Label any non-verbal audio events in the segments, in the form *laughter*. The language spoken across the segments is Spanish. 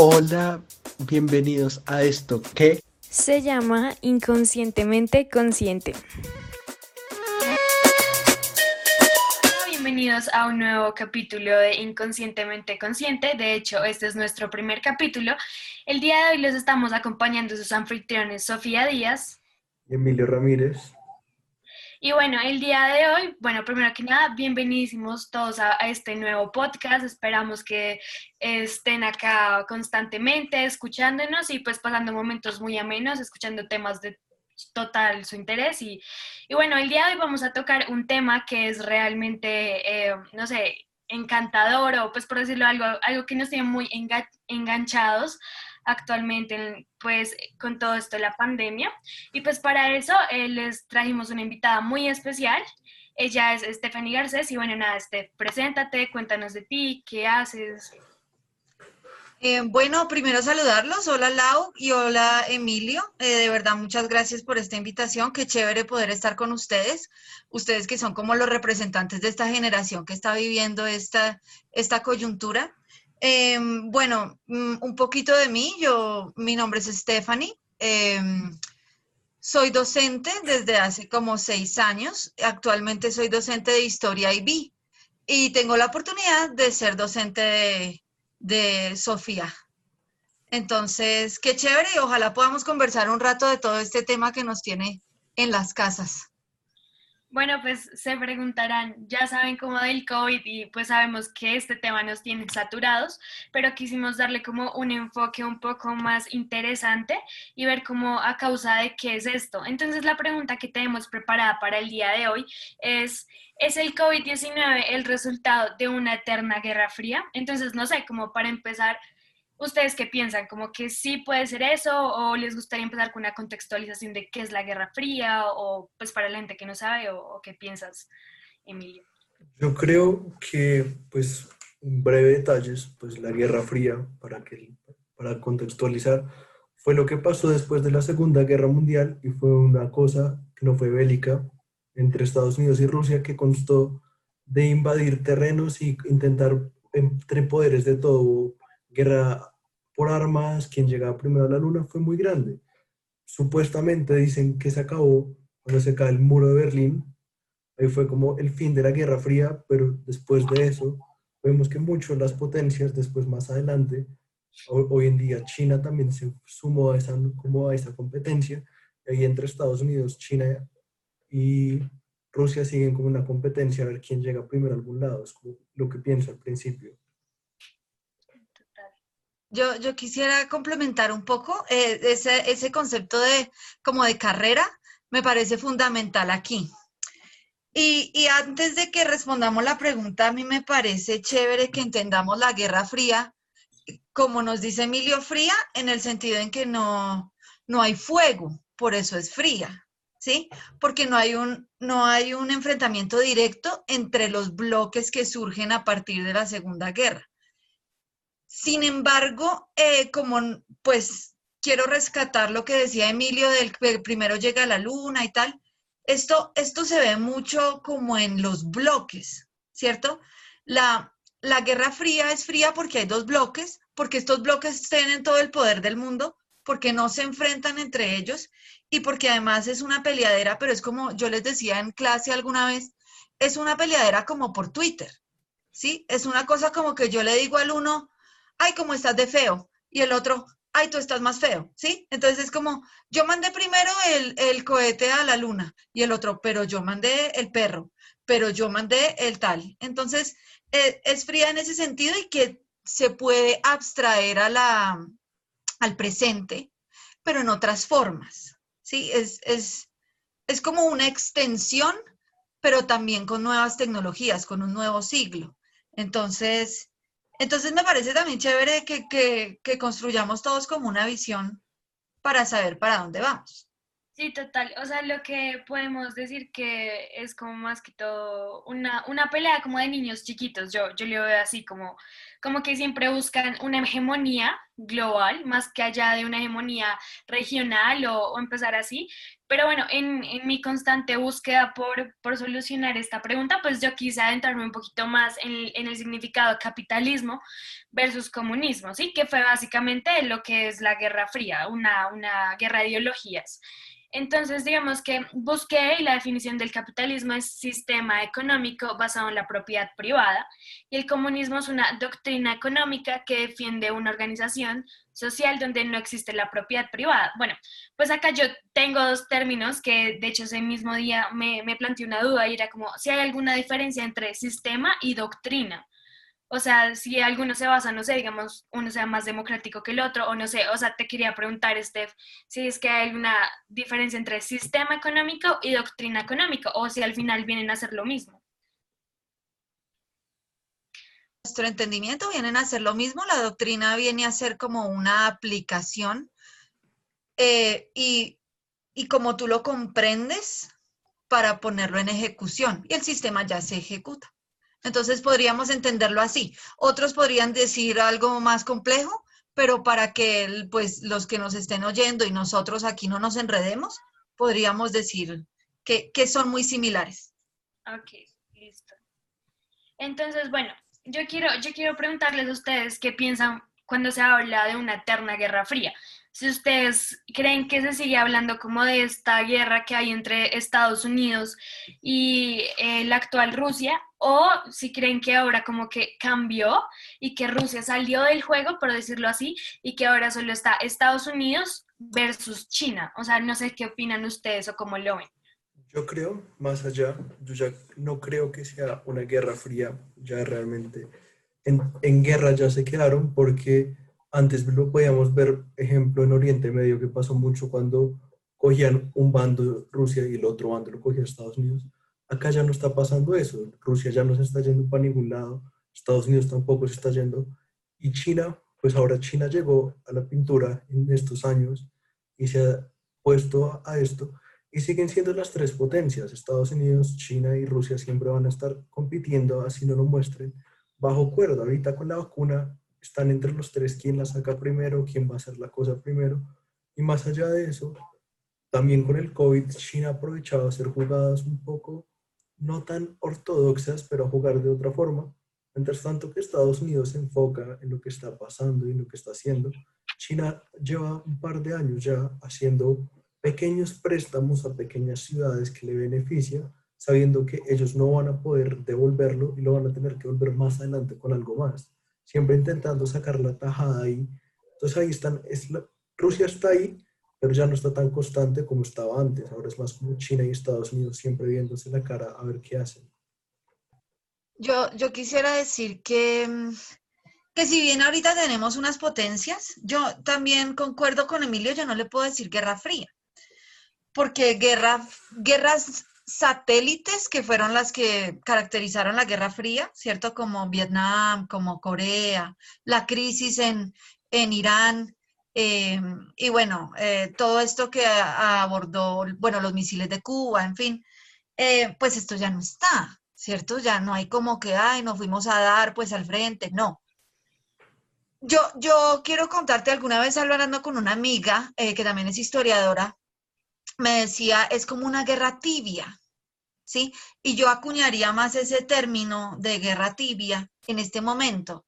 Hola, bienvenidos a esto que se llama Inconscientemente Consciente. Bienvenidos a un nuevo capítulo de Inconscientemente Consciente. De hecho, este es nuestro primer capítulo. El día de hoy los estamos acompañando sus anfitriones Sofía Díaz y Emilio Ramírez. Y bueno, el día de hoy, bueno, primero que nada, bienvenidísimos todos a, este nuevo podcast. Esperamos que estén acá constantemente escuchándonos y pues pasando momentos muy amenos, escuchando temas de total su interés. Y, y bueno, el día de hoy vamos a tocar un tema que es realmente, eh, no sé, encantador o pues por decirlo algo, algo que nos tiene muy enganchados actualmente pues con todo esto de la pandemia. Y pues para eso eh, les trajimos una invitada muy especial. Ella es Stephanie Garcés y bueno, nada, Steph, preséntate, cuéntanos de ti, qué haces. Eh, bueno, primero saludarlos. Hola Lau y hola Emilio. Eh, de verdad, muchas gracias por esta invitación. Qué chévere poder estar con ustedes. Ustedes que son como los representantes de esta generación que está viviendo esta, esta coyuntura. Em, bueno, mm, un poquito de mí. Yo, mi nombre es Stephanie. Em, soy docente desde hace como seis años. Actualmente soy docente de Historia IB y tengo la oportunidad de ser docente de, de Sofía. Entonces, qué chévere y ojalá podamos conversar un rato de todo este tema que nos tiene en las casas. Bueno, pues se preguntarán, ya saben cómo del COVID y pues sabemos que este tema nos tiene saturados, pero quisimos darle como un enfoque un poco más interesante y ver cómo a causa de qué es esto. Entonces la pregunta que tenemos preparada para el día de hoy es, ¿es el COVID-19 el resultado de una eterna guerra fría? Entonces, no sé, como para empezar, ¿Ustedes qué piensan? ¿Como que sí puede ser eso? ¿O les gustaría empezar con una contextualización de qué es la Guerra Fría? ¿O pues para la gente que no sabe? ¿O, qué piensas, Emilio? Yo creo que, pues, un breve detalles, pues la Guerra Fría, para, que, para contextualizar, fue lo que pasó después de la Segunda Guerra Mundial y fue una cosa que no fue bélica entre Estados Unidos y Rusia que constó de invadir terrenos y intentar entre poderes de todo guerra por armas, quien llegaba primero a la luna, fue muy grande. Supuestamente dicen que se acabó cuando se cae el muro de Berlín. Ahí fue como el fin de la Guerra Fría, pero después de eso vemos que muchas las potencias, después más adelante, hoy en día China también se sumó a esa, competencia, y ahí entre Estados Unidos, China y Rusia siguen como una competencia a ver quién llega primero a algún lado, es lo que pienso al principio. Yo, quisiera complementar un poco eh, ese, concepto de como de carrera, me parece fundamental aquí. Y, y, antes de que respondamos la pregunta, a mí me parece chévere que entendamos la Guerra Fría, como nos dice Emilio Fría, en el sentido en que no, no hay fuego, por eso es fría, ¿sí? Porque no hay, un, no hay un enfrentamiento directo entre los bloques que surgen a partir de la Segunda Guerra. Sin embargo, eh, como pues quiero rescatar lo que decía Emilio del que primero llega a la luna y tal, esto, esto se ve mucho como en los bloques, ¿cierto? La, la Guerra Fría es fría porque hay dos bloques, porque estos bloques tienen todo el poder del mundo, porque no se enfrentan entre ellos y porque además es una peleadera, pero es como yo les decía en clase alguna vez, es una peleadera como por Twitter, ¿sí? Es una cosa como que yo le digo al uno, ay, ¿cómo estás de feo? Y el otro, ay, tú estás más feo, ¿sí? Entonces es como, yo mandé primero el, cohete a la luna y el otro, pero yo mandé el perro, pero yo mandé el tal. Entonces, eh, es fría en ese sentido y que se puede abstraer a la, al presente, pero en otras formas, ¿sí? Es, es, es como una extensión, pero también con nuevas tecnologías, con un nuevo siglo. Entonces, entonces me parece también chévere que, construyamos todos como una visión para saber para dónde vamos. Sí, total. O sea, lo que podemos decir que es como más que todo una, una pelea como de niños chiquitos. Yo, yo lo veo así como, como que siempre buscan una hegemonía global, más que allá de una hegemonía regional o empezar así. Pero bueno, en, mi constante búsqueda por, por, solucionar esta pregunta, pues yo quise adentrarme un poquito más en, en, el significado capitalismo versus comunismo, ¿sí? Que fue básicamente lo que es la Guerra Fría, una, una guerra de ideologías. Entonces, digamos que busqué y la definición del capitalismo es sistema económico basado en la propiedad privada y el comunismo es una doctrina económica que defiende una organización social donde no existe la propiedad privada. Bueno, pues acá yo tengo dos términos que de hecho ese mismo día me, me planteé una duda y era como si hay alguna diferencia entre sistema y doctrina. O sea, si alguno se basa, no sé, digamos, uno sea más democrático que el otro, o no sé, o sea, te quería preguntar, Steph, si es que hay alguna diferencia entre sistema económico y doctrina económica, o si al final vienen a ser lo mismo. Nuestro entendimiento vienen a ser lo mismo, la doctrina viene a ser como una aplicación eh, y, y como tú lo comprendes para ponerlo en ejecución y el sistema ya se ejecuta. Entonces podríamos entenderlo así. Otros podrían decir algo más complejo, pero para que pues, los que nos estén oyendo y nosotros aquí no nos enredemos, podríamos decir que, son muy similares. Ok, listo. Entonces, bueno, yo quiero, yo quiero preguntarles a ustedes qué piensan cuando se habla de una eterna guerra fría si ustedes creen que se sigue hablando como de esta guerra que hay entre Estados Unidos y eh, la actual Rusia, o si creen que ahora como que cambió y que Rusia salió del juego, por decirlo así, y que ahora solo está Estados Unidos versus China. O sea, no sé qué opinan ustedes o cómo lo ven. Yo creo, más allá, yo ya no creo que sea una guerra fría, ya realmente en, en guerra ya se quedaron porque antes lo podíamos ver, ejemplo, en Oriente Medio, que pasó mucho cuando cogían un bando Rusia y el otro bando lo cogía Estados Unidos. Acá ya no está pasando eso. Rusia ya no se está yendo para ningún lado. Estados Unidos tampoco se está yendo. Y China, pues ahora China llegó a la pintura en estos años y se ha puesto a esto. Y siguen siendo las tres potencias. Estados Unidos, China y Rusia siempre van a estar compitiendo, así no lo muestren, bajo cuerda. Ahorita con la vacuna están entre los tres quién la saca primero, quién va a hacer la cosa primero. Y más allá de eso, también con el COVID, China ha aprovechado a hacer jugadas un poco no tan ortodoxas, pero a jugar de otra forma. Mientras tanto que Estados Unidos se enfoca en lo que está pasando y lo que está haciendo, China lleva un par de años ya haciendo pequeños préstamos a pequeñas ciudades que le beneficia, sabiendo que ellos no van a poder devolverlo y lo van a tener que volver más adelante con algo más siempre intentando sacar la tajada ahí. Entonces ahí están, es Rusia está ahí, pero ya no está tan constante como estaba antes. Ahora es más como China y Estados Unidos siempre viéndose la cara a ver qué hacen. Yo, yo quisiera decir que, que si bien ahorita tenemos unas potencias, yo también concuerdo con Emilio, yo no le puedo decir guerra fría, porque guerra, guerras satélites que fueron las que caracterizaron la Guerra Fría, ¿cierto? Como Vietnam, como Corea, la crisis en, Irán, em, y bueno, eh, todo esto que abordó, bueno, los misiles de Cuba, en fin, eh, pues esto ya no está, ¿cierto? Ya no hay como que, ay, nos fuimos a dar pues al frente, no. Yo, yo quiero contarte, alguna vez hablando con una amiga eh, que también es historiadora, me decía, es como una guerra tibia, ¿sí? Y yo acuñaría más ese término de guerra tibia en este momento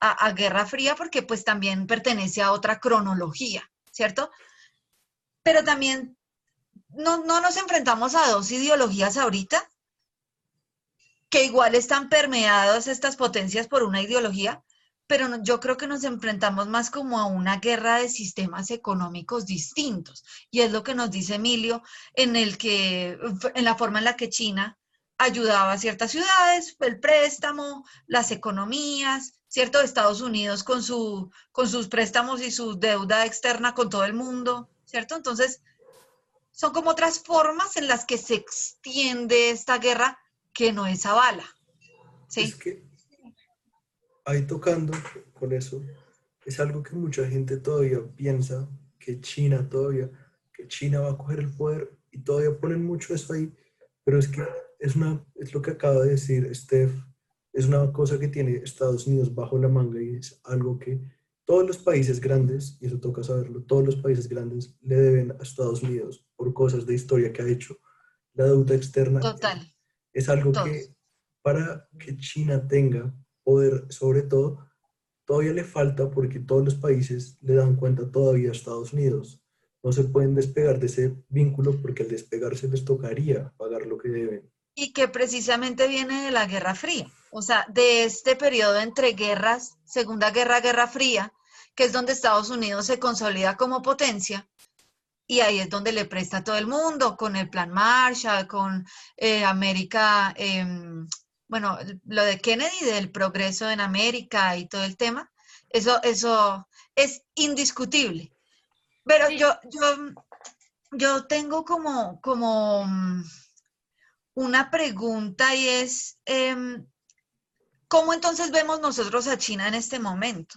a, guerra fría porque pues también pertenece a otra cronología, ¿cierto? Pero también no, no nos enfrentamos a dos ideologías ahorita que igual están permeadas estas potencias por una ideología, pero yo creo que nos enfrentamos más como a una guerra de sistemas económicos distintos. Y es lo que nos dice Emilio, en el que, en la forma en la que China ayudaba a ciertas ciudades, el préstamo, las economías, ¿cierto? Estados Unidos con, su, con sus préstamos y su deuda externa con todo el mundo, ¿cierto? Entonces, son como otras formas en las que se extiende esta guerra que no es a bala. ¿sí? Ahí tocando con eso, es algo que mucha gente todavía piensa, que China todavía, que China va a coger el poder y todavía ponen mucho eso ahí, pero es que es, una, es lo que acaba de decir Steph, es una cosa que tiene Estados Unidos bajo la manga y es algo que todos los países grandes, y eso toca saberlo, todos los países grandes le deben a Estados Unidos por cosas de historia que ha hecho. La deuda externa Total. es algo que para que China tenga sobre todo, todavía le falta porque todos los países le dan cuenta todavía a Estados Unidos. No se pueden despegar de ese vínculo porque al despegarse les tocaría pagar lo que deben. Y que precisamente viene de la Guerra Fría, o sea, de este periodo entre guerras, Segunda Guerra, Guerra Fría, que es donde Estados Unidos se consolida como potencia. Y ahí es donde le presta a todo el mundo, con el Plan Marshall, con eh, América, em, bueno, lo de Kennedy, del progreso en América y todo el tema, eso, eso es indiscutible. Pero yo, yo, yo tengo como, como mm, una pregunta y es, em, ¿cómo entonces vemos nosotros a China en este momento?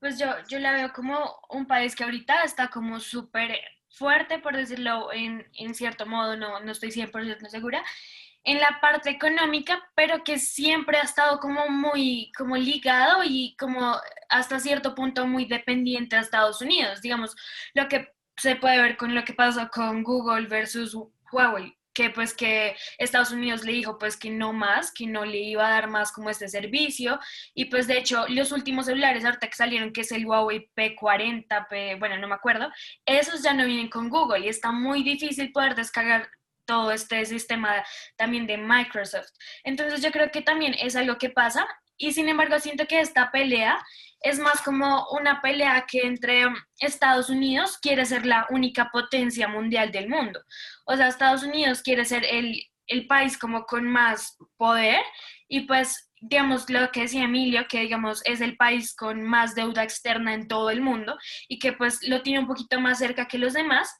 Pues yo, yo la veo como un país que ahorita está como súper fuerte, por decirlo en, en, cierto modo, no, no estoy 100% segura, en la parte económica, pero que siempre ha estado como muy como ligado y como hasta cierto punto muy dependiente a Estados Unidos. Digamos, lo que se puede ver con lo que pasó con Google versus Huawei, que pues que Estados Unidos le dijo pues que no más, que no le iba a dar más como este servicio y pues de hecho los últimos celulares ahorita que salieron que es el Huawei P40, P, bueno no me acuerdo, esos ya no vienen con Google y está muy difícil poder descargar todo este sistema también de Microsoft. Entonces yo creo que también es algo que pasa y sin embargo siento que esta pelea es más como una pelea que entre Estados Unidos quiere ser la única potencia mundial del mundo. O sea, Estados Unidos quiere ser el, el país como con más poder y pues digamos, lo que decía Emilio, que digamos es el país con más deuda externa en todo el mundo y que pues lo tiene un poquito más cerca que los demás,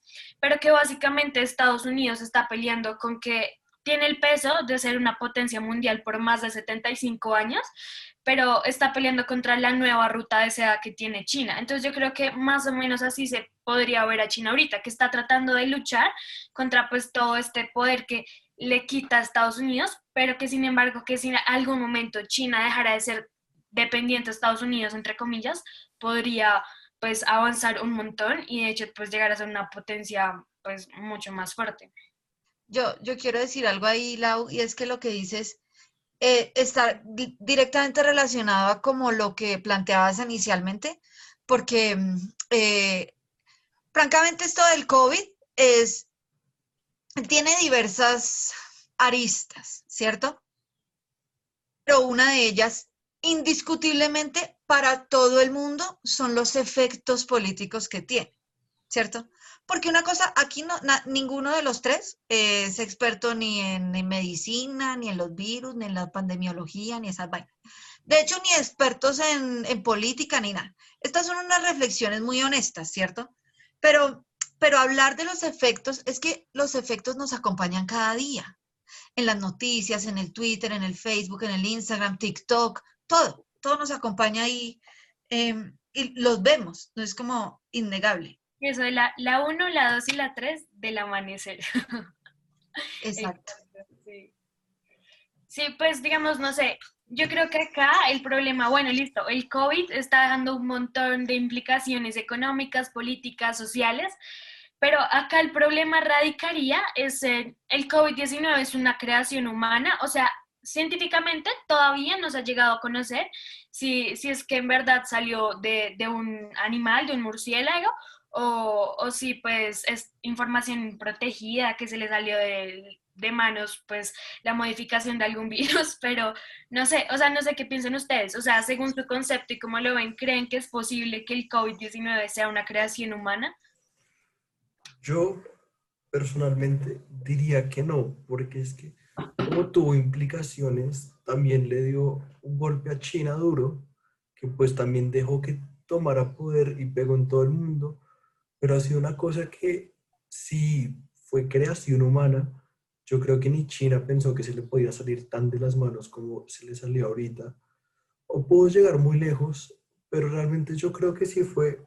pero que básicamente Estados Unidos está peleando con que tiene el peso de ser una potencia mundial por más de 75 años, pero está peleando contra la nueva ruta de seda que tiene China. Entonces yo creo que más o menos así se podría ver a China ahorita, que está tratando de luchar contra pues todo este poder que le quita a Estados Unidos, pero que sin embargo que si en algún momento China dejara de ser dependiente de Estados Unidos, entre comillas, podría pues avanzar un montón y de hecho pues llegar a ser una potencia pues mucho más fuerte. Yo, yo quiero decir algo ahí, Lau, y es que lo que dices eh, está directamente relacionado a como lo que planteabas inicialmente, porque eh, francamente esto del COVID es tiene diversas aristas, ¿cierto? Pero una de ellas, indiscutiblemente, para todo el mundo, son los efectos políticos que tiene, ¿cierto? Porque una cosa, aquí no, ninguno de los tres es experto ni en, medicina, ni en los virus, ni en la pandemiología, ni esas vainas. De hecho, ni expertos en, en política, ni nada. Estas son unas reflexiones muy honestas, ¿cierto? Pero pero hablar de los efectos es que los efectos nos acompañan cada día, en las noticias, en el Twitter, en el Facebook, en el Instagram, TikTok, todo, todo nos acompaña ahí em, y los vemos, no es como innegable. Eso de la, la 1, la 2 y la 3 del amanecer. *laughs* Exacto. Sí, pues digamos, no sé, yo creo que acá el problema, bueno, listo, el COVID está dando un montón de implicaciones económicas, políticas, sociales, pero acá el problema radicaría es el COVID-19 es una creación humana, o sea, científicamente todavía no se ha llegado a conocer si, si es que en verdad salió de, de un animal, de un murciélago, o, o, si pues es información protegida que se le salió de, de manos pues la modificación de algún *laughs* virus, pero no sé, o sea, no sé qué piensan ustedes, o sea, según su concepto y cómo lo ven, ¿creen que es posible que el COVID-19 sea una creación humana? Yo personalmente diría que no, porque es que como tuvo implicaciones, también le dio un golpe a China duro, que pues también dejó que tomara poder y pegó en todo el mundo, pero ha sido una cosa que sí fue creación humana, yo creo que ni China pensó que se le podía salir tan de las manos como se le salió ahorita, o pudo llegar muy lejos, pero realmente yo creo que sí fue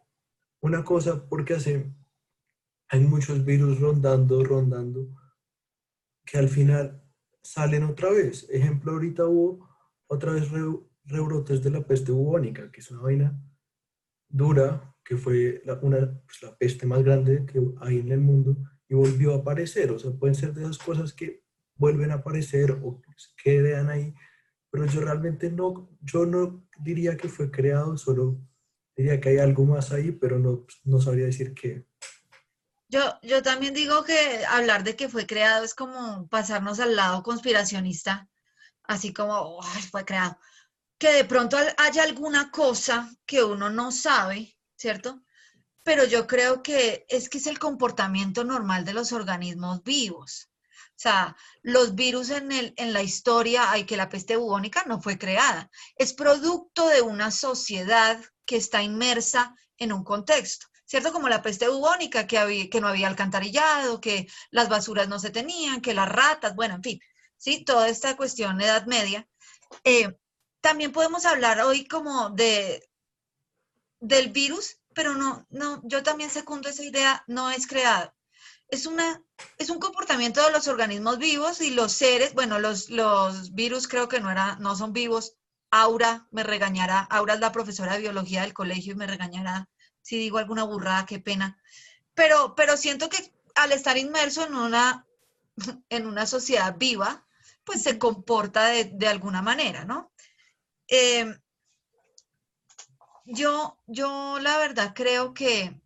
una cosa porque hace hay muchos virus rondando, rondando, que al final salen otra vez. Ejemplo, ahorita hubo otra vez rebrotes de la peste bubónica, que es una vaina dura, que fue la, una, pues, la peste más grande que hay en el mundo, y volvió a aparecer. O sea, pueden ser de esas cosas que vuelven a aparecer o quedan ahí, pero yo realmente no, yo no diría que fue creado, solo diría que hay algo más ahí, pero no, no sabría decir qué. Yo, yo también digo que hablar de que fue creado es como pasarnos al lado conspiracionista, así como fue creado. Que de pronto haya alguna cosa que uno no sabe, ¿cierto? Pero yo creo que es que es el comportamiento normal de los organismos vivos. O sea, los virus en, el, en la historia, hay que la peste bubónica no fue creada, es producto de una sociedad que está inmersa en un contexto. ¿Cierto? Como la peste bubónica, que, había, que no había alcantarillado, que las basuras no se tenían, que las ratas, bueno, en fin, ¿sí? Toda esta cuestión de Edad Media. Eh, también podemos hablar hoy como de del virus, pero no, no, yo también secundo esa idea, no es creado. Es, una, es un comportamiento de los organismos vivos y los seres, bueno, los, los virus creo que no, era, no son vivos. Aura me regañará, Aura es la profesora de biología del colegio y me regañará si digo alguna burrada, qué pena. Pero, pero siento que al estar inmerso en una, *laughs* en una sociedad viva, pues se comporta de, alguna manera, ¿no? Eh, yo, yo la verdad creo que,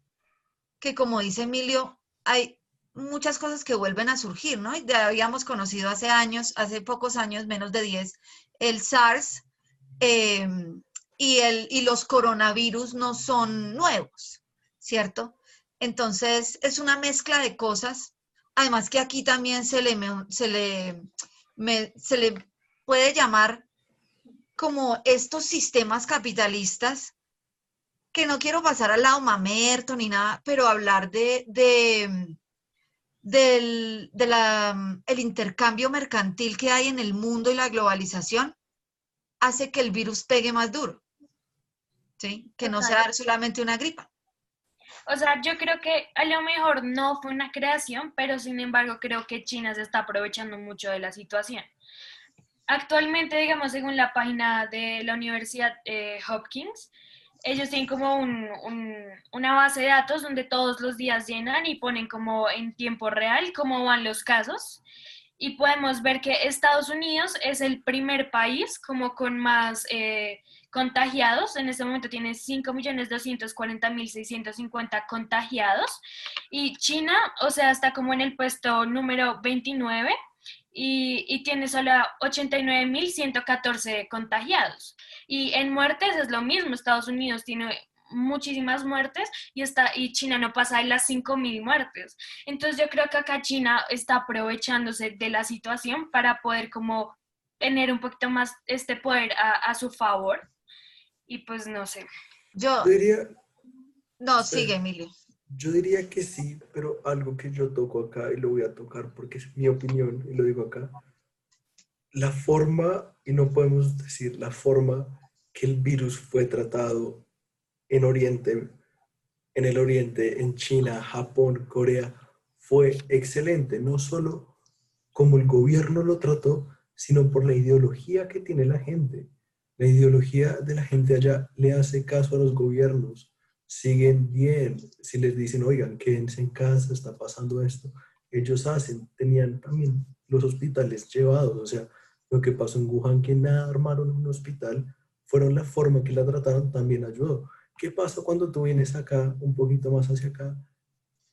que, como dice Emilio, hay muchas cosas que vuelven a surgir, ¿no? Ya habíamos conocido hace años, hace pocos años, menos de 10, el SARS, eh, y, el, y los coronavirus no son nuevos, ¿cierto? Entonces, es una mezcla de cosas. Además que aquí también se le, se le, se le puede llamar como estos sistemas capitalistas, que no quiero pasar al lado mamerto ni nada, pero hablar de, de del de la, el intercambio mercantil que hay en el mundo y la globalización hace que el virus pegue más duro. Que no sea solamente una gripa. O sea, yo creo que a lo mejor no fue una creación, pero sin embargo creo que China se está aprovechando mucho de la situación. Actualmente, digamos, según la página de la Universidad eh, Hopkins, ellos tienen como una base de datos donde todos los días llenan y ponen como en tiempo real cómo van los casos. Y podemos ver que Estados Unidos es el primer país como con más... Eh, contagiados. En este momento tiene 5.240.650 contagiados. Y China, o sea, está como en el puesto número 29 y, y tiene solo 89.114 contagiados. Y en muertes es lo mismo. Estados Unidos tiene muchísimas muertes y, está, y China no pasa de las 5.000 muertes. Entonces yo creo que acá China está aprovechándose de la situación para poder como tener un poquito más este poder a, a su favor y pues no sé. Yo, diría, no, sigue Emilio. Yo diría que sí, pero algo que yo toco acá y lo voy a tocar porque es mi opinión y lo digo acá. La forma, y no podemos decir la forma que el virus fue tratado en Oriente, en el Oriente, en China, Japón, Corea, fue excelente, no solo como el gobierno lo trató, sino por la ideología que tiene la gente. La ideología de la gente allá le hace caso a los gobiernos, siguen bien, si les dicen, oigan, quédense en casa, está pasando esto, ellos hacen, tenían también los hospitales llevados, o sea, lo que pasó en Wuhan, que nada armaron un hospital, fueron la forma que la trataron, también ayudó. ¿Qué pasa cuando tú vienes acá, un poquito más hacia acá?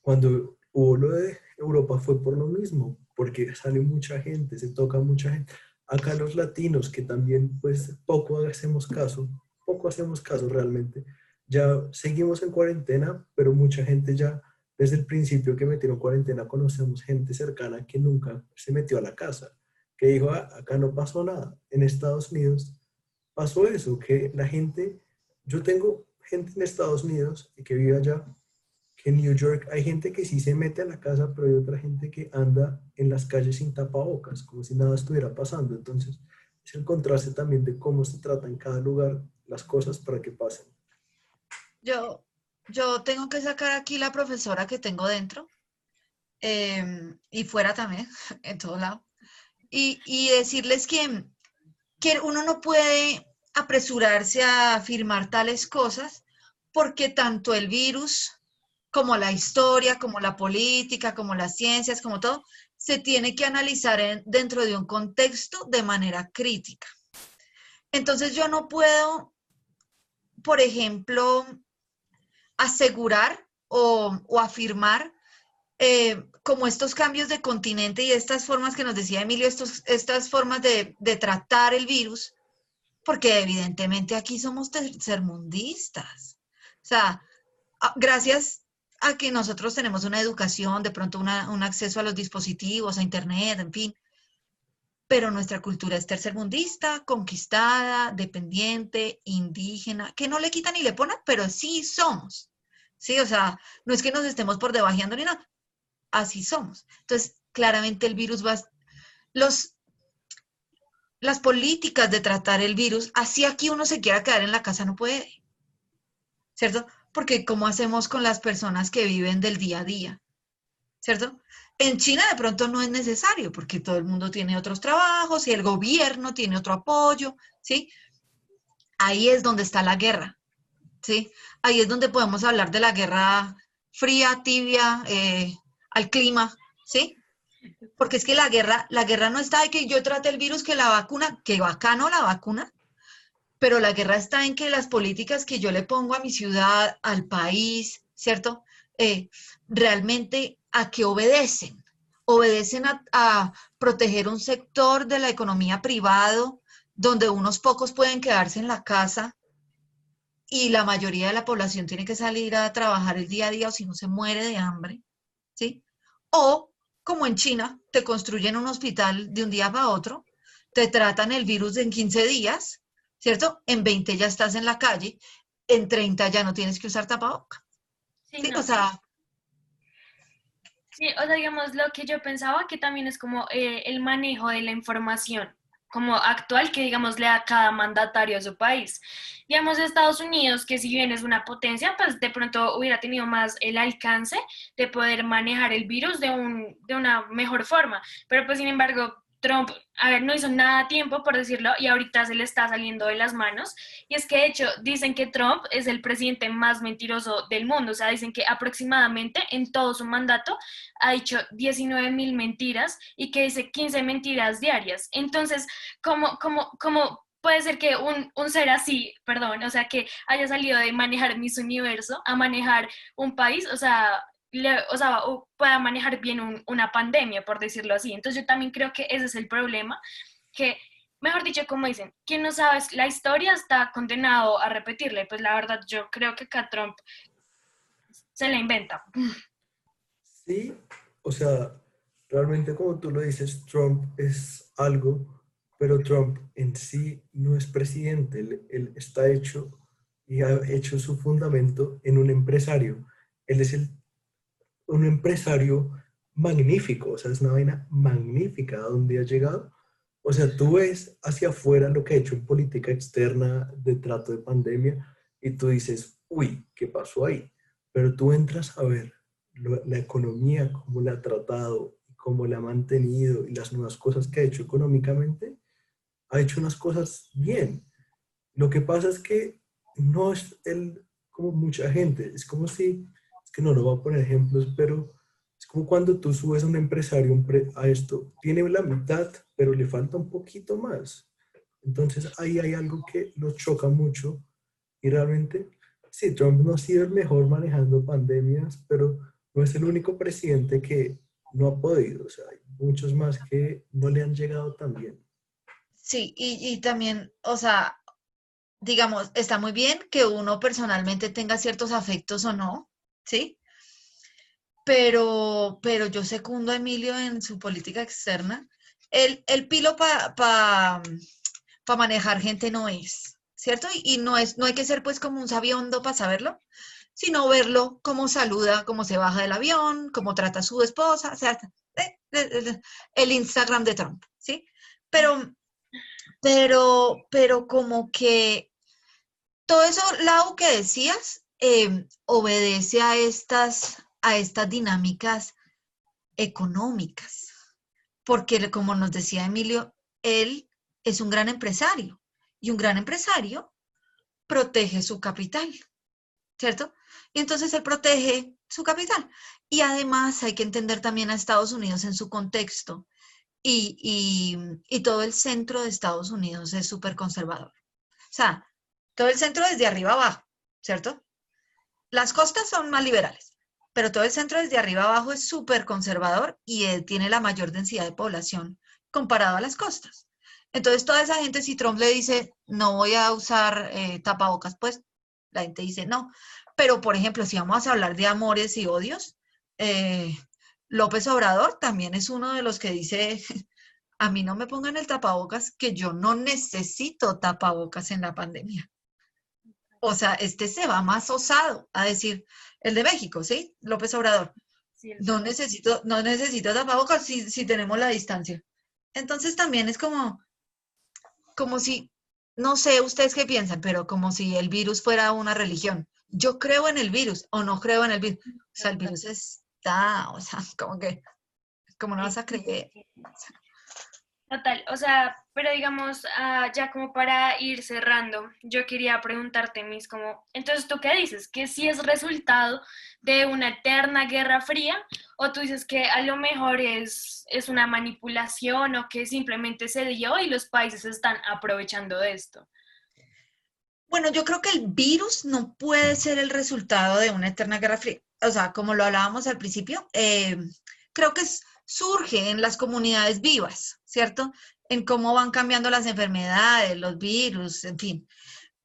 Cuando hubo lo de Europa fue por lo mismo, porque sale mucha gente, se toca mucha gente acá los latinos, que también pues poco hacemos caso, poco hacemos caso realmente, ya seguimos en cuarentena, pero mucha gente ya desde el principio que metieron cuarentena conocemos gente cercana que nunca se metió a la casa, que dijo, ah, acá no pasó nada. En Estados Unidos pasó eso, que la gente, yo tengo gente en Estados Unidos y que vive allá que en New York hay gente que sí se mete a la casa, pero hay otra gente que anda en las calles sin tapabocas, como si nada estuviera pasando. Entonces, es el contraste también de cómo se trata en cada lugar las cosas para que pasen. Yo, yo tengo que sacar aquí la profesora que tengo dentro em, y fuera también, *laughs* en todo lado, y, y decirles que, que uno no puede apresurarse a afirmar tales cosas porque tanto el virus como la historia, como la política, como las ciencias, como todo, se tiene que analizar dentro de un contexto de manera crítica. Entonces yo no puedo, por ejemplo, asegurar o, afirmar eh, como estos cambios de continente y estas formas que nos decía Emilio, estos, estas formas de, de tratar el virus, porque evidentemente aquí somos tercermundistas. O sea, gracias a que nosotros tenemos una educación, de pronto un acceso a los dispositivos, a Internet, en fin, pero nuestra cultura es tercermundista, conquistada, dependiente, indígena, que no le quitan ni le ponen, pero sí somos. Sí, o sea, no es que nos estemos por debajeando ni nada, así somos. Entonces, claramente el virus va, los, las políticas de tratar el virus, así aquí uno se quiera quedar en la casa, no puede, ¿cierto? porque ¿cómo hacemos con las personas que viven del día a día? ¿Cierto? En China de pronto no es necesario porque todo el mundo tiene otros trabajos y el gobierno tiene otro apoyo, ¿sí? Ahí es donde está la guerra, ¿sí? Ahí es donde podemos hablar de la guerra fría, tibia, eh, al clima, ¿sí? Porque es que la guerra, la guerra no está de que yo trate el virus, que la vacuna, que bacano la vacuna, pero la guerra está en que las políticas que yo le pongo a mi ciudad, al país, ¿cierto? Eh, realmente a qué obedecen. Obedecen a, proteger un sector de la economía privado donde unos pocos pueden quedarse en la casa y la mayoría de la población tiene que salir a trabajar el día a día o si no se muere de hambre, ¿sí? O como en China, te construyen un hospital de un día para otro, te tratan el virus en 15 días ¿cierto? En 20 ya estás en la calle, en 30 ya no tienes que usar tapaboca. Sí, o sea... Sí, o sea, digamos, lo que yo pensaba que también es como eh, el manejo de la información como actual que digamos le da cada mandatario a su país. Digamos Estados Unidos, que si bien es una potencia, pues de pronto hubiera tenido más el alcance de poder manejar el virus de, un, de una mejor forma, pero pues sin embargo Trump, a ver, no hizo nada a tiempo, por decirlo, y ahorita se le está saliendo de las manos. Y es que, de hecho, dicen que Trump es el presidente más mentiroso del mundo. O sea, dicen que aproximadamente en todo su mandato ha dicho 19 mil mentiras y que dice 15 mentiras diarias. Entonces, ¿cómo, cómo, cómo puede ser que un, un, ser así, perdón, o sea, que haya salido de manejar Miss Universo a manejar un país, o sea, o sea, pueda manejar bien una pandemia, por decirlo así. Entonces yo también creo que ese es el problema, que, mejor dicho, como dicen, quien no sabe la historia está condenado a repetirle. Pues la verdad yo creo que acá Trump se la inventa. Sí, o sea, realmente como tú lo dices, Trump es algo, pero Trump en sí no es presidente, él está hecho y ha hecho su fundamento en un empresario. Él es el un empresario magnífico, o sea, es una vaina magnífica a donde ha llegado. O sea, tú ves hacia afuera lo que ha hecho en política externa de trato de pandemia y tú dices, uy, ¿qué pasó ahí? Pero tú entras a ver la economía, cómo la ha tratado, cómo la ha mantenido y las nuevas cosas que ha hecho económicamente, ha hecho unas cosas bien. Lo que pasa es que no es el, como mucha gente, es como si que no lo voy a poner ejemplos, pero es como cuando tú subes a un empresario a esto, tiene la mitad, pero le falta un poquito más. Entonces ahí hay algo que nos choca mucho y realmente, sí, Trump no ha sido el mejor manejando pandemias, pero no es el único presidente que no ha podido. O sea, hay muchos más que no le han llegado tan bien. Sí, y, y también, o sea, digamos, está muy bien que uno personalmente tenga ciertos afectos o no, ¿sí? Pero, pero yo secundo a Emilio en su política externa. El, el pilo para pa, manejar gente no es, ¿cierto? Y, no, es, no hay que ser pues como un sabiondo para saberlo, sino verlo cómo saluda, cómo se baja del avión, cómo trata a su esposa, o sea, eh, eh, eh, el Instagram de Trump, ¿sí? Pero, pero, pero como que todo eso, Lau, que decías, Em, obedece a estas, a estas dinámicas económicas, porque como nos decía Emilio, él es un gran empresario y un gran empresario protege su capital. ¿cierto? Y entonces él protege su capital. Y además hay que entender también a Estados Unidos en su contexto. Y, y todo el centro de Estados Unidos es súper conservador. O sea, todo el centro desde arriba abajo, ¿cierto? Las costas son más liberales, pero todo el centro desde arriba abajo es súper conservador y tiene la mayor densidad de población comparado a las costas. Entonces, toda esa gente, si Trump le dice, no voy a usar eh, tapabocas, pues la gente dice no. Pero, por ejemplo, si vamos a hablar de amores y odios, eh, López Obrador también es uno de los que dice, *laughs* a mí no me pongan el tapabocas, que yo no necesito tapabocas en la pandemia. O sea, este se va más osado a decir, el de México, ¿sí? López Obrador. no necesito, no necesito tapabocas si, si tenemos la distancia. Entonces también es como, como si, no sé ustedes qué piensan, pero como si el virus fuera una religión. Yo creo en el virus o no creo en el virus. O sea, el virus está, o sea, *laughs* como que, como no vas a creer. Total, o sea, pero digamos, ah, ya como para ir cerrando, yo quería preguntarte, Miss, como, entonces, ¿tú qué dices? ¿Que si es resultado de una eterna guerra fría? ¿O tú dices que a lo mejor es, es una manipulación o que simplemente se dio y los países están aprovechando de esto? Bueno, yo creo que el virus no puede ser el resultado de una eterna guerra fría. O sea, como lo hablábamos al principio, eh, creo que surge en las comunidades vivas, ¿cierto? En cómo van cambiando las enfermedades, los virus, en fin.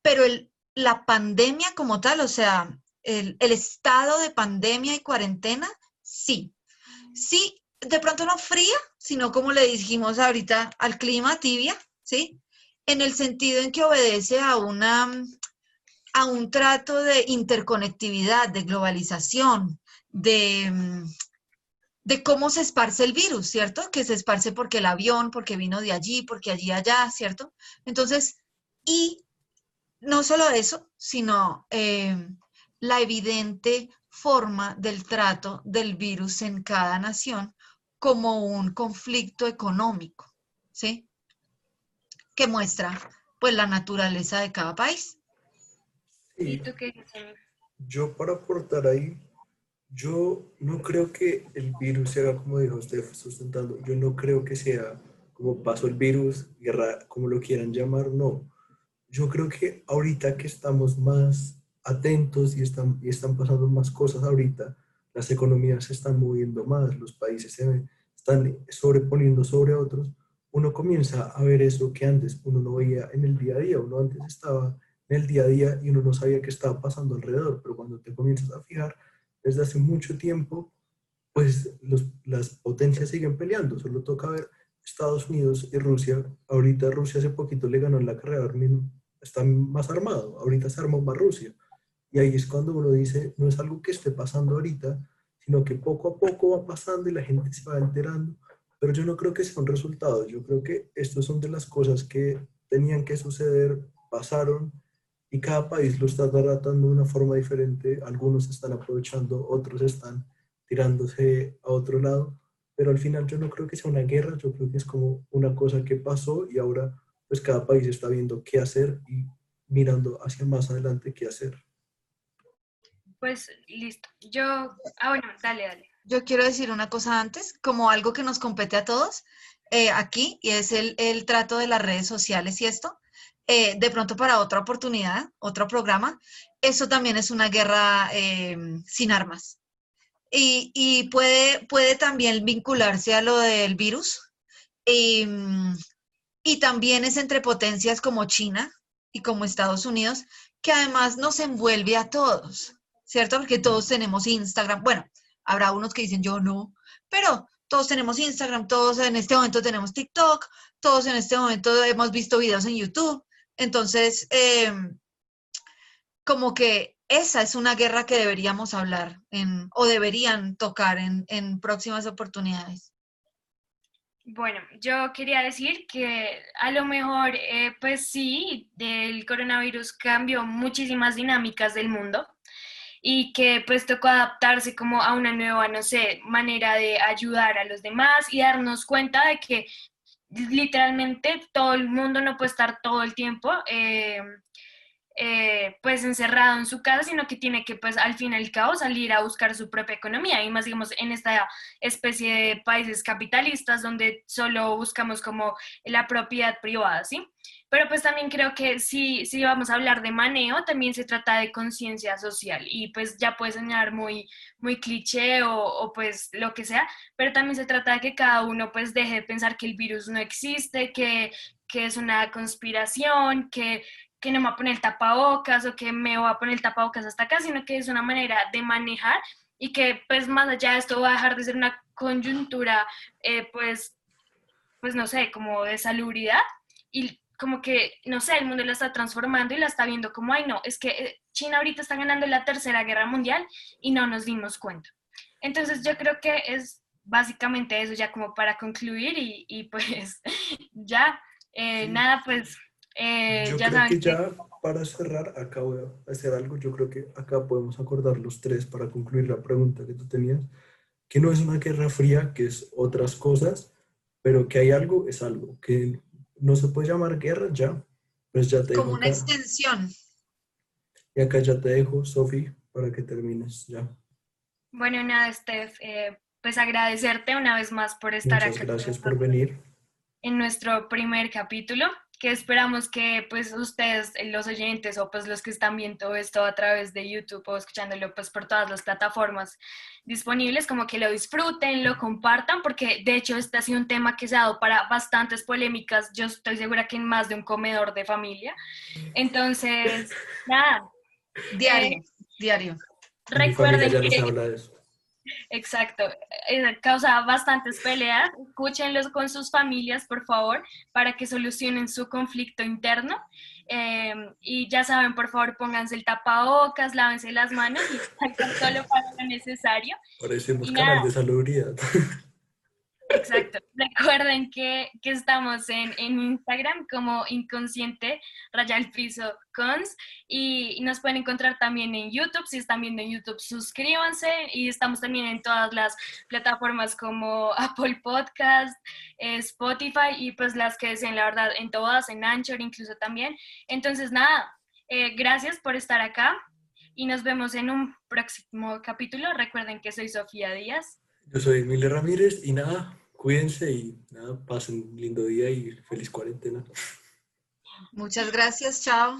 Pero la pandemia como tal, o sea, el, el estado de pandemia y cuarentena, sí. Sí, de pronto no fría, sino como le dijimos ahorita, al clima tibia, ¿sí? En el sentido en que obedece a una a un trato de interconectividad, de globalización, de, de cómo se esparce el virus, ¿cierto? Que se esparce porque el avión, porque vino de allí, porque allí allá, ¿cierto? Entonces, y no solo eso, sino eh, la evidente forma del trato del virus en cada nación como un conflicto económico, ¿sí? Que muestra pues la naturaleza de cada país. ¿Y tú qué dices? Yo para aportar ahí, yo no creo que el virus sea como dijo usted sustentando, yo no creo que sea como pasó el virus, guerra, como lo quieran llamar, no. Yo creo que ahorita que estamos más atentos y están, pasando más cosas ahorita, las economías se están moviendo más, los países se están sobreponiendo sobre otros, uno comienza a ver eso que antes uno no veía en el día a día, uno antes estaba en el día a día y uno no sabía qué estaba pasando alrededor, pero cuando te comienzas a fijar, desde hace mucho tiempo, pues las potencias siguen peleando. Solo toca ver Estados Unidos y Rusia. Ahorita Rusia hace poquito le ganó en la carrera, está más armado. Ahorita se armó más Rusia. Y ahí es cuando uno dice, no es algo que esté pasando ahorita, sino que poco a poco va pasando y la gente se va enterando. Pero yo no creo que sea un resultado. Yo creo que estas son de las cosas que tenían que suceder, pasaron y cada país lo está tratando de una forma diferente. Algunos están aprovechando, otros están tirándose a otro lado, pero al final yo no creo que sea una guerra, yo creo que es como una cosa que pasó y ahora pues cada país está viendo qué hacer y mirando hacia más adelante qué hacer. Pues listo. Yo, ah, bueno, dale, dale. Yo quiero decir una cosa antes, como algo que nos compete a todos eh, aquí, y es el, el trato de las redes sociales y esto. Eh, de pronto para otra oportunidad, otro programa, eso también es una guerra eh, sin armas. Y, puede, puede también vincularse a lo del virus. Y, y también es entre potencias como China y como Estados Unidos, que además nos envuelve a todos, ¿cierto? Porque todos tenemos Instagram. Bueno, habrá unos que dicen yo no, pero todos tenemos Instagram, todos en este momento tenemos TikTok, todos en este momento hemos visto videos en YouTube. Entonces, em, como que esa es una guerra que deberíamos hablar en, o deberían tocar en, próximas oportunidades. Bueno, yo quería decir que a lo mejor, eh, pues sí, el coronavirus cambió muchísimas dinámicas del mundo y que pues tocó adaptarse como a una nueva, no sé, manera de ayudar a los demás y darnos cuenta de que literalmente todo el mundo no puede estar todo el tiempo eh, eh, pues encerrado en su casa, sino que tiene que pues al fin y al cabo salir a buscar su propia economía y más digamos en esta especie de países capitalistas donde solo buscamos como la propiedad privada, ¿sí? Pero pues también creo que si, si vamos a hablar de manejo, también se trata de conciencia social y pues ya puede sonar muy, muy cliché o, o, pues lo que sea, pero también se trata de que cada uno pues deje de pensar que el virus no existe, que, que es una conspiración, que, que no me va a poner el tapabocas o que me va a poner el tapabocas hasta acá, sino que es una manera de manejar y que pues más allá de esto va a dejar de ser una coyuntura eh, pues, pues no sé, como de salubridad y como que, no sé, el mundo la está transformando y la está viendo como, ay no, es que eh, China ahorita está ganando la tercera guerra mundial y no nos dimos cuenta. Entonces yo creo que es básicamente eso ya como para concluir y, y pues *laughs* ya, eh, nada, pues eh, yo ya creo que que- ya para cerrar, acá voy a hacer algo. Yo creo que acá podemos acordar los tres para concluir la pregunta que tú tenías, que no es una guerra fría, que es otras cosas, pero que hay algo, es algo, que no se puede llamar guerra ya. Pues ya te Como una acá. extensión. Y acá ya te dejo, Sofi, para que termines ya. Bueno, nada, Steph, eh, pues agradecerte una vez más por estar Muchas acá gracias por venir. en nuestro primer capítulo, que esperamos que pues ustedes, eh, los oyentes o pues los que están viendo esto a través de YouTube o escuchándolo pues por todas las plataformas disponibles, como que lo disfruten, lo compartan, porque de hecho este ha sido un tema que se ha dado para bastantes polémicas, yo estoy segura que en más de un comedor de familia. Entonces, nada, Diario, diario. Mi familia recuerden que... Exacto, eh, causa bastantes peleas. Escúchenlos con sus familias, por favor, para que solucionen su conflicto interno. Eh, y ya saben, por favor, pónganse el tapabocas, lávense las manos y *laughs* solo para lo necesario. Parecemos canal de salubridad. *laughs* Exacto. Recuerden que, que estamos en, en Instagram como inconsciente raya al piso cons y nos pueden encontrar también en YouTube. Si están viendo en YouTube, suscríbanse y estamos también en todas las plataformas como Apple Podcast, eh, Spotify y pues las que deseen, la verdad, en todas, en Anchor incluso también. Entonces, nada, eh, gracias por estar acá y nos vemos en un próximo capítulo. Recuerden que soy Sofía Díaz. Yo soy Emilio Ramírez y nada, cuídense y nada, pasen un lindo día y feliz cuarentena. Muchas gracias, chao.